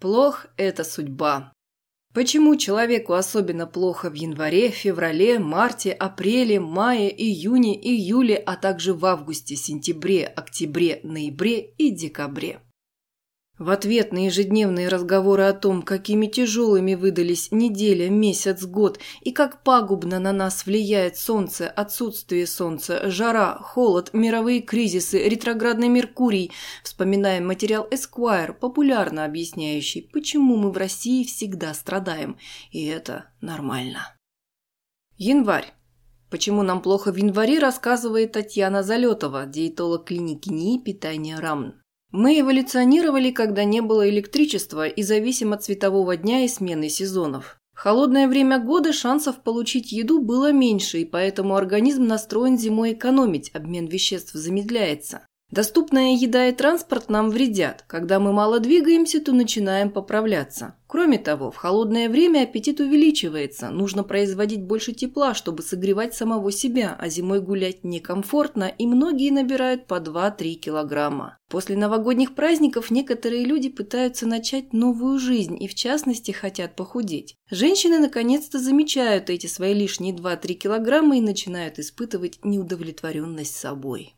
Плох – это судьба. Почему человеку особенно плохо в январе, феврале, марте, апреле, мае, июне, июле, а также в августе, сентябре, октябре, ноябре и декабре? В ответ на ежедневные разговоры о том, какими тяжелыми выдались неделя, месяц, год и как пагубно на нас влияет солнце, отсутствие солнца, жара, холод, мировые кризисы, ретроградный Меркурий, вспоминаем материал Esquire, популярно объясняющий, почему мы в России всегда страдаем, и это нормально. Январь. Почему нам плохо в январе, рассказывает Татьяна Залетова, диетолог клиники НИИ питания РАМН. Мы эволюционировали, когда не было электричества и зависим от светового дня и смены сезонов. Холодное время года шансов получить еду было меньше, и поэтому организм настроен зимой экономить, обмен веществ замедляется. Доступная еда и транспорт нам вредят. Когда мы мало двигаемся, то начинаем поправляться. Кроме того, в холодное время аппетит увеличивается. Нужно производить больше тепла, чтобы согревать самого себя, а зимой гулять некомфортно, и многие набирают по 2-3 килограмма. После новогодних праздников некоторые люди пытаются начать новую жизнь и, в частности, хотят похудеть. Женщины наконец-то замечают эти свои лишние 2-3 килограмма и начинают испытывать неудовлетворенность собой.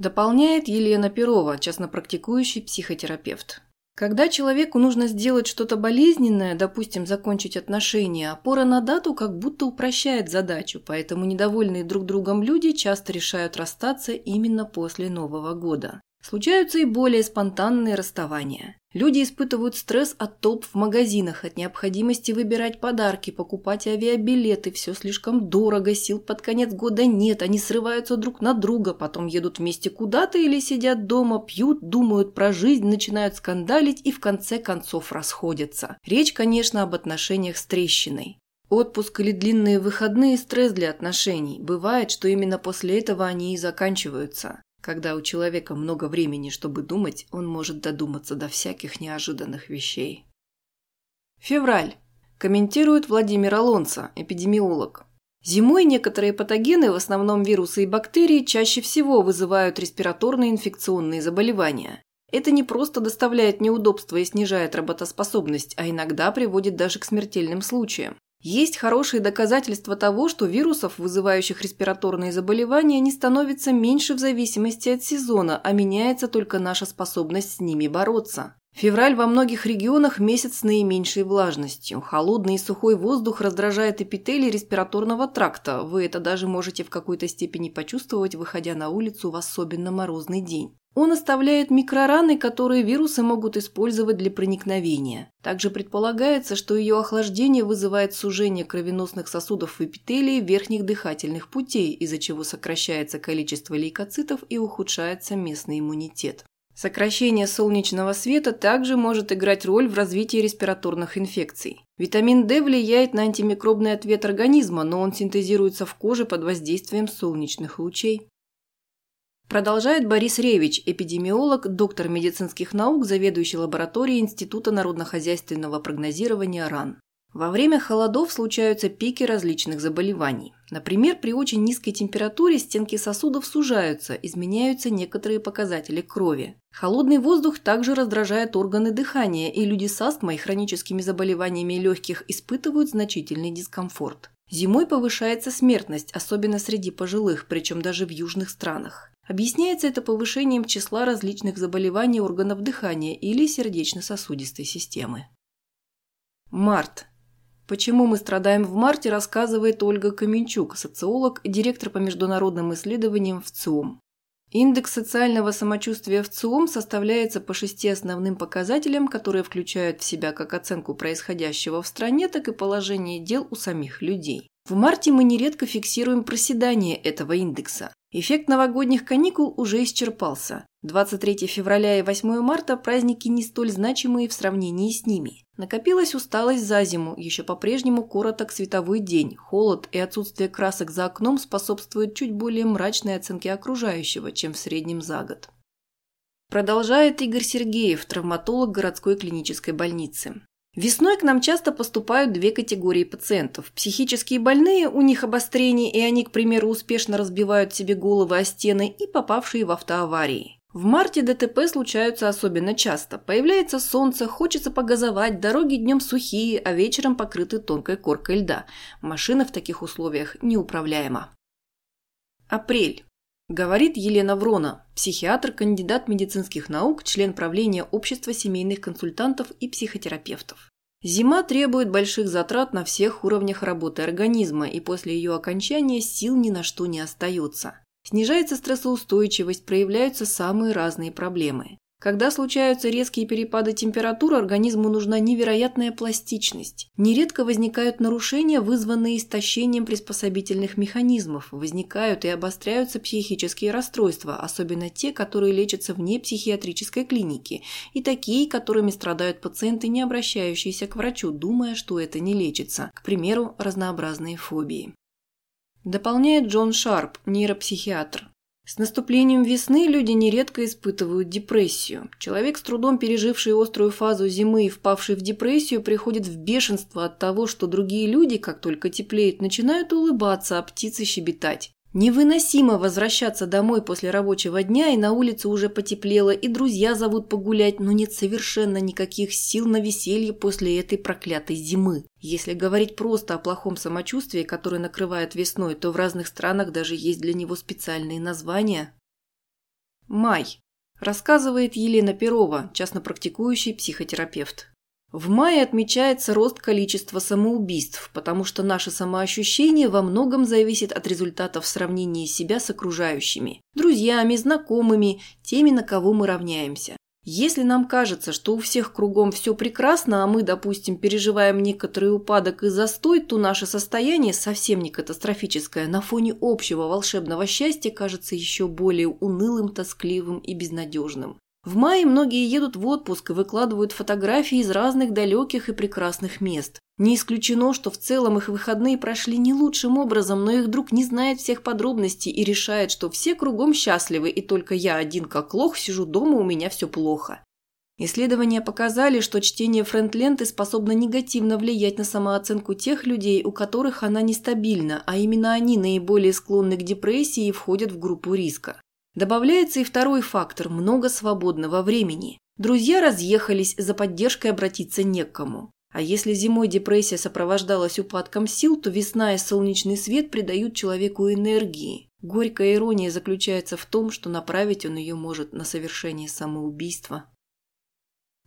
Дополняет Елена Перова, частнопрактикующий психотерапевт. Когда человеку нужно сделать что-то болезненное, допустим, закончить отношения, опора на дату как будто упрощает задачу, поэтому недовольные друг другом люди часто решают расстаться именно после Нового года. Случаются и более спонтанные расставания. Люди испытывают стресс от толп в магазинах, от необходимости выбирать подарки, покупать авиабилеты, все слишком дорого, сил под конец года нет, они срываются друг на друга, потом едут вместе куда-то или сидят дома, пьют, думают про жизнь, начинают скандалить и в конце концов расходятся. Речь, конечно, об отношениях с трещиной. Отпуск или длинные выходные – стресс для отношений. Бывает, что именно после этого они и заканчиваются. Когда у человека много времени, чтобы думать, он может додуматься до всяких неожиданных вещей. Февраль. Комментирует Владимир Алонсо, эпидемиолог. Зимой некоторые патогены, в основном вирусы и бактерии, чаще всего вызывают респираторные инфекционные заболевания. Это не просто доставляет неудобства и снижает работоспособность, а иногда приводит даже к смертельным случаям. Есть хорошие доказательства того, что вирусов, вызывающих респираторные заболевания, не становится меньше в зависимости от сезона, а меняется только наша способность с ними бороться. Февраль во многих регионах месяц с наименьшей влажностью. Холодный и сухой воздух раздражает эпителий респираторного тракта. Вы это даже можете в какой-то степени почувствовать, выходя на улицу в особенно морозный день. Он оставляет микрораны, которые вирусы могут использовать для проникновения. Также предполагается, что ее охлаждение вызывает сужение кровеносных сосудов в эпителии верхних дыхательных путей, из-за чего сокращается количество лейкоцитов и ухудшается местный иммунитет. Сокращение солнечного света также может играть роль в развитии респираторных инфекций. Витамин D влияет на антимикробный ответ организма, но он синтезируется в коже под воздействием солнечных лучей. Продолжает Борис Ревич, эпидемиолог, доктор медицинских наук, заведующий лабораторией Института народно-хозяйственного прогнозирования РАН. Во время холодов случаются пики различных заболеваний. Например, при очень низкой температуре стенки сосудов сужаются, изменяются некоторые показатели крови. Холодный воздух также раздражает органы дыхания, и люди с астмой и хроническими заболеваниями легких испытывают значительный дискомфорт. Зимой повышается смертность, особенно среди пожилых, причем даже в южных странах. Объясняется это повышением числа различных заболеваний органов дыхания или сердечно-сосудистой системы. Март. Почему мы страдаем в марте, рассказывает Ольга Каменчук, социолог, директор по международным исследованиям в ЦИОМ. Индекс социального самочувствия в ЦИОМ составляется по шести основным показателям, которые включают в себя как оценку происходящего в стране, так и положение дел у самих людей. В марте мы нередко фиксируем проседание этого индекса. Эффект новогодних каникул уже исчерпался. 23 февраля и 8 марта – праздники не столь значимые в сравнении с ними. Накопилась усталость за зиму, еще по-прежнему короток световой день, холод и отсутствие красок за окном способствуют чуть более мрачной оценке окружающего, чем в среднем за год. Продолжает Игорь Сергеев, травматолог городской клинической больницы. Весной к нам часто поступают две категории пациентов. Психические больные, у них обострение, и они, к примеру, успешно разбивают себе головы о стены, и попавшие в автоаварии. В марте ДТП случаются особенно часто. Появляется солнце, хочется погазовать, дороги днем сухие, а вечером покрыты тонкой коркой льда. Машина в таких условиях неуправляема. Апрель. Говорит Елена Врона, психиатр, кандидат медицинских наук, член правления Общества семейных консультантов и психотерапевтов. Зима требует больших затрат на всех уровнях работы организма, и после ее окончания сил ни на что не остается. Снижается стрессоустойчивость, проявляются самые разные проблемы. Когда случаются резкие перепады температуры, организму нужна невероятная пластичность. Нередко возникают нарушения, вызванные истощением приспособительных механизмов. Возникают и обостряются психические расстройства, особенно те, которые лечатся вне психиатрической клиники, и такие, которыми страдают пациенты, не обращающиеся к врачу, думая, что это не лечится. К примеру, разнообразные фобии. Дополняет Джон Шарп, нейропсихиатр. С наступлением весны люди нередко испытывают депрессию. Человек, с трудом переживший острую фазу зимы и впавший в депрессию, приходит в бешенство от того, что другие люди, как только теплеет, начинают улыбаться, а птицы щебетать. Невыносимо возвращаться домой после рабочего дня, и на улице уже потеплело, и друзья зовут погулять, но нет совершенно никаких сил на веселье после этой проклятой зимы. Если говорить просто о плохом самочувствии, которое накрывает весной, то в разных странах даже есть для него специальные названия. Май. Рассказывает Елена Перова, частно практикующий психотерапевт. В мае отмечается рост количества самоубийств, потому что наше самоощущение во многом зависит от результатов сравнения себя с окружающими, друзьями, знакомыми, теми, на кого мы равняемся. Если нам кажется, что у всех кругом все прекрасно, а мы, допустим, переживаем некоторый упадок и застой, то наше состояние, совсем не катастрофическое, на фоне общего волшебного счастья кажется еще более унылым, тоскливым и безнадежным. В мае многие едут в отпуск и выкладывают фотографии из разных далеких и прекрасных мест. Не исключено, что в целом их выходные прошли не лучшим образом, но их друг не знает всех подробностей и решает, что все кругом счастливы, и только я один как лох сижу дома, у меня все плохо. Исследования показали, что чтение френд-ленты способно негативно влиять на самооценку тех людей, у которых она нестабильна, а именно они наиболее склонны к депрессии и входят в группу риска. Добавляется и второй фактор – много свободного времени. Друзья разъехались, за поддержкой обратиться не к кому. А если зимой депрессия сопровождалась упадком сил, то весна и солнечный свет придают человеку энергии. Горькая ирония заключается в том, что направить он ее может на совершение самоубийства.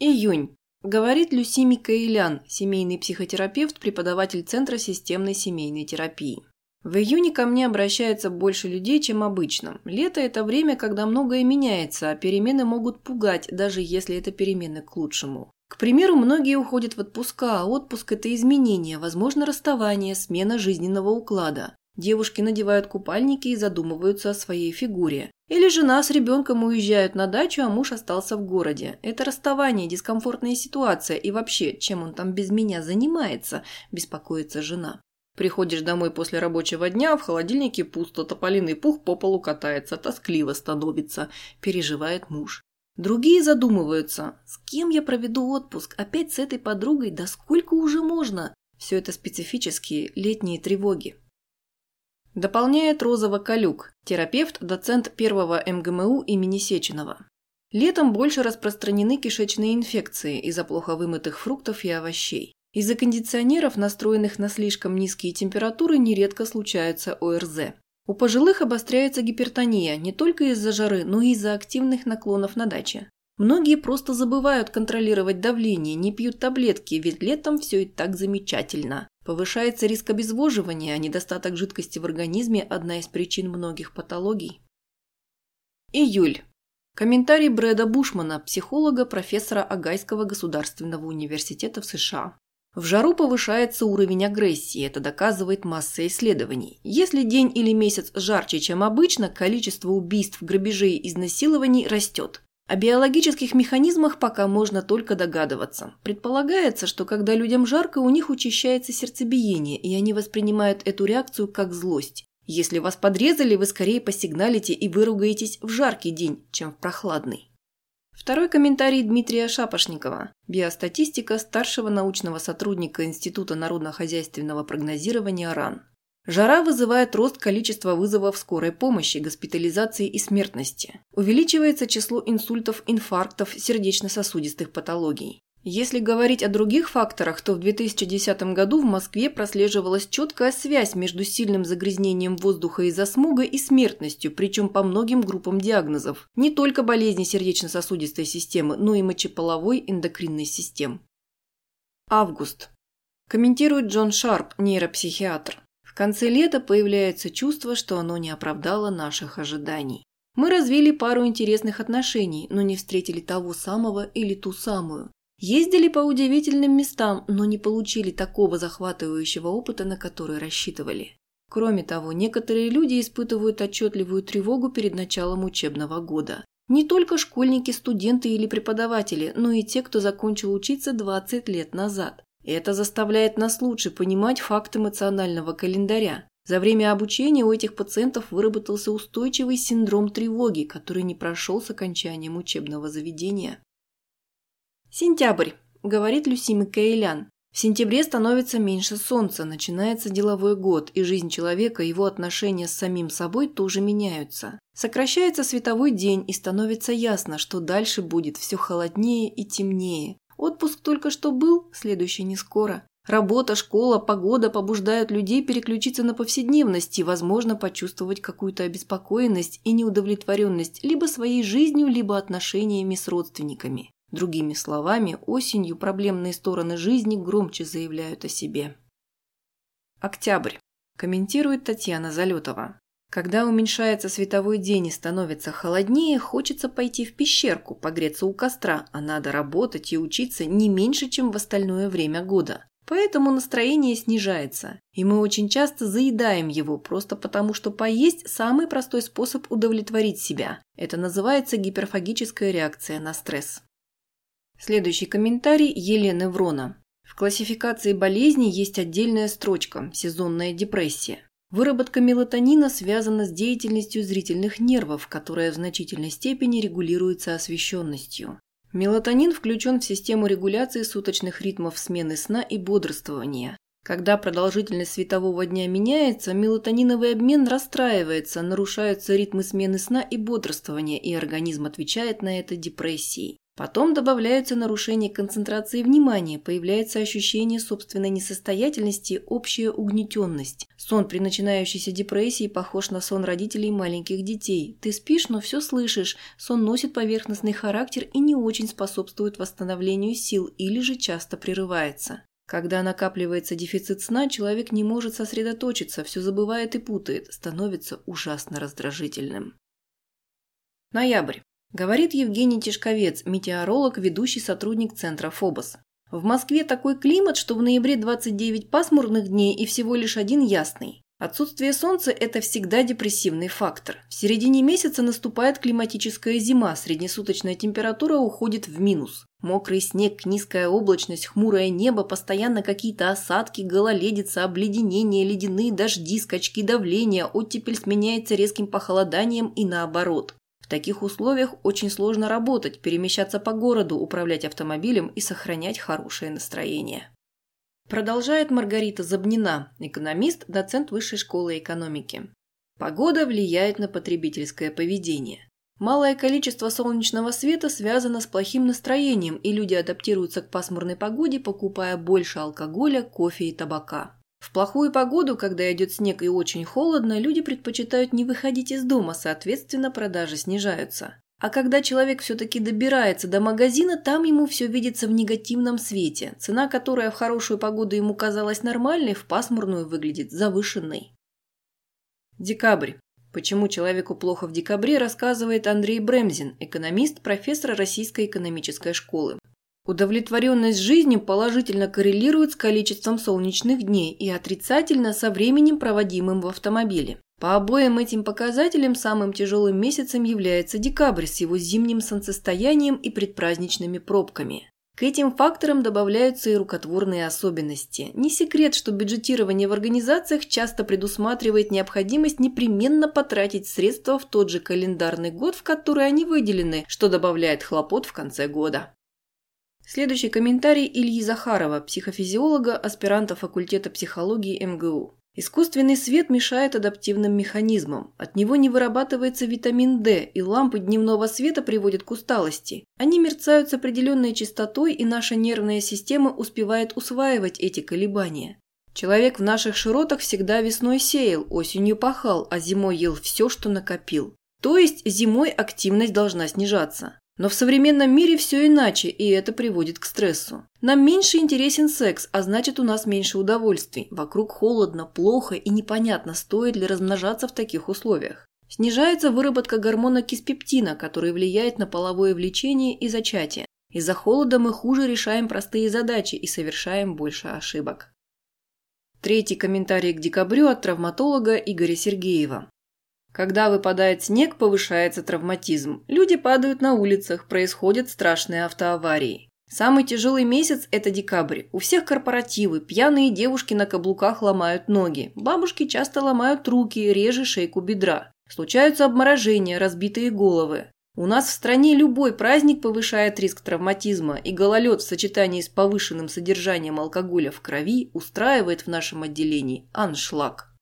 Июнь. Говорит Люси Микаэлян, семейный психотерапевт, преподаватель Центра системной семейной терапии. В июне ко мне обращается больше людей, чем обычно. Лето – это время, когда многое меняется, а перемены могут пугать, даже если это перемены к лучшему. К примеру, многие уходят в отпуска, а отпуск – это изменение, возможно, расставание, смена жизненного уклада. Девушки надевают купальники и задумываются о своей фигуре. Или жена с ребенком уезжают на дачу, а муж остался в городе. Это расставание, дискомфортная ситуация и вообще, чем он там без меня занимается, беспокоится жена. Приходишь домой после рабочего дня, в холодильнике пусто, тополиный пух по полу катается, тоскливо становится, переживает муж. Другие задумываются, с кем я проведу отпуск, опять с этой подругой, да сколько уже можно? Все это специфические летние тревоги. Дополняет Розова Калюк, терапевт, доцент первого МГМУ имени Сеченова. Летом больше распространены кишечные инфекции из-за плохо вымытых фруктов и овощей. Из-за кондиционеров, настроенных на слишком низкие температуры, нередко случается ОРЗ. У пожилых обостряется гипертония не только из-за жары, но и из-за активных наклонов на даче. Многие просто забывают контролировать давление, не пьют таблетки, ведь летом все и так замечательно. Повышается риск обезвоживания, а недостаток жидкости в организме – одна из причин многих патологий. Июль. Комментарий Брэда Бушмана, психолога, профессора Агайского государственного университета в США. В жару повышается уровень агрессии, это доказывает масса исследований. Если день или месяц жарче, чем обычно, количество убийств, грабежей и изнасилований растет. О биологических механизмах пока можно только догадываться. Предполагается, что когда людям жарко, у них учащается сердцебиение, и они воспринимают эту реакцию как злость. Если вас подрезали, вы скорее посигналите и выругаетесь в жаркий день, чем в прохладный. Второй комментарий Дмитрия Шапошникова, биостатистика старшего научного сотрудника Института народно-хозяйственного прогнозирования РАН. Жара вызывает рост количества вызовов скорой помощи, госпитализации и смертности. Увеличивается число инсультов, инфарктов, сердечно-сосудистых патологий. Если говорить о других факторах, то в 2010 году в Москве прослеживалась четкая связь между сильным загрязнением воздуха из-за смога и смертностью, причем по многим группам диагнозов. Не только болезни сердечно-сосудистой системы, но и мочеполовой эндокринной систем. Август. Комментирует Джон Шарп, нейропсихиатр конце лета появляется чувство, что оно не оправдало наших ожиданий. Мы развили пару интересных отношений, но не встретили того самого или ту самую. Ездили по удивительным местам, но не получили такого захватывающего опыта, на который рассчитывали. Кроме того, некоторые люди испытывают отчетливую тревогу перед началом учебного года. Не только школьники, студенты или преподаватели, но и те, кто закончил учиться 20 лет назад. Это заставляет нас лучше понимать факт эмоционального календаря. За время обучения у этих пациентов выработался устойчивый синдром тревоги, который не прошел с окончанием учебного заведения. Сентябрь, говорит Люси Микаэлян. В сентябре становится меньше солнца, начинается деловой год, и жизнь человека, его отношения с самим собой тоже меняются. Сокращается световой день, и становится ясно, что дальше будет все холоднее и темнее. Отпуск только что был, следующий не скоро. Работа, школа, погода побуждают людей переключиться на повседневность и, возможно, почувствовать какую-то обеспокоенность и неудовлетворенность либо своей жизнью, либо отношениями с родственниками. Другими словами, осенью проблемные стороны жизни громче заявляют о себе. Октябрь. Комментирует Татьяна Залетова. Когда уменьшается световой день и становится холоднее, хочется пойти в пещерку, погреться у костра, а надо работать и учиться не меньше, чем в остальное время года. Поэтому настроение снижается, и мы очень часто заедаем его, просто потому что поесть – самый простой способ удовлетворить себя. Это называется гиперфагическая реакция на стресс. Следующий комментарий Елены Врона. В классификации болезней есть отдельная строчка – сезонная депрессия. Выработка мелатонина связана с деятельностью зрительных нервов, которая в значительной степени регулируется освещенностью. Мелатонин включен в систему регуляции суточных ритмов смены сна и бодрствования. Когда продолжительность светового дня меняется, мелатониновый обмен расстраивается, нарушаются ритмы смены сна и бодрствования, и организм отвечает на это депрессией. Потом добавляются нарушения концентрации внимания, появляется ощущение собственной несостоятельности, общая угнетенность. Сон при начинающейся депрессии похож на сон родителей маленьких детей. Ты спишь, но все слышишь. Сон носит поверхностный характер и не очень способствует восстановлению сил или же часто прерывается. Когда накапливается дефицит сна, человек не может сосредоточиться, все забывает и путает, становится ужасно раздражительным. Ноябрь. Говорит Евгений Тишковец, метеоролог, ведущий сотрудник центра ФОБОС. В Москве такой климат, что в ноябре 29 пасмурных дней и всего лишь один ясный. Отсутствие солнца – это всегда депрессивный фактор. В середине месяца наступает климатическая зима, среднесуточная температура уходит в минус. Мокрый снег, низкая облачность, хмурое небо, постоянно какие-то осадки, гололедица, обледенение, ледяные дожди, скачки давления, оттепель сменяется резким похолоданием и наоборот. В таких условиях очень сложно работать, перемещаться по городу, управлять автомобилем и сохранять хорошее настроение. Продолжает Маргарита Забнина, экономист, доцент Высшей школы экономики. Погода влияет на потребительское поведение. Малое количество солнечного света связано с плохим настроением, и люди адаптируются к пасмурной погоде, покупая больше алкоголя, кофе и табака. В плохую погоду, когда идет снег и очень холодно, люди предпочитают не выходить из дома, соответственно, продажи снижаются. А когда человек все-таки добирается до магазина, там ему все видится в негативном свете. Цена, которая в хорошую погоду ему казалась нормальной, в пасмурную выглядит завышенной. Декабрь. Почему человеку плохо в декабре, рассказывает Андрей Бремзин, экономист, профессор Российской экономической школы. Удовлетворенность жизнью положительно коррелирует с количеством солнечных дней и отрицательно со временем, проводимым в автомобиле. По обоим этим показателям самым тяжелым месяцем является декабрь с его зимним солнцестоянием и предпраздничными пробками. К этим факторам добавляются и рукотворные особенности. Не секрет, что бюджетирование в организациях часто предусматривает необходимость непременно потратить средства в тот же календарный год, в который они выделены, что добавляет хлопот в конце года. Следующий комментарий Ильи Захарова, психофизиолога, аспиранта факультета психологии МГУ. Искусственный свет мешает адаптивным механизмам. От него не вырабатывается витамин D, и лампы дневного света приводят к усталости. Они мерцают с определенной частотой, и наша нервная система успевает усваивать эти колебания. Человек в наших широтах всегда весной сеял, осенью пахал, а зимой ел все, что накопил. То есть зимой активность должна снижаться. Но в современном мире все иначе, и это приводит к стрессу. Нам меньше интересен секс, а значит у нас меньше удовольствий. Вокруг холодно, плохо и непонятно, стоит ли размножаться в таких условиях. Снижается выработка гормона киспептина, который влияет на половое влечение и зачатие. Из-за холода мы хуже решаем простые задачи и совершаем больше ошибок. Третий комментарий к декабрю от травматолога Игоря Сергеева. Когда выпадает снег, повышается травматизм. Люди падают на улицах, происходят страшные автоаварии. Самый тяжелый месяц – это декабрь. У всех корпоративы, пьяные девушки на каблуках ломают ноги. Бабушки часто ломают руки, реже шейку бедра. Случаются обморожения, разбитые головы. У нас в стране любой праздник повышает риск травматизма, и гололед в сочетании с повышенным содержанием алкоголя в крови устраивает в нашем отделении аншлаг.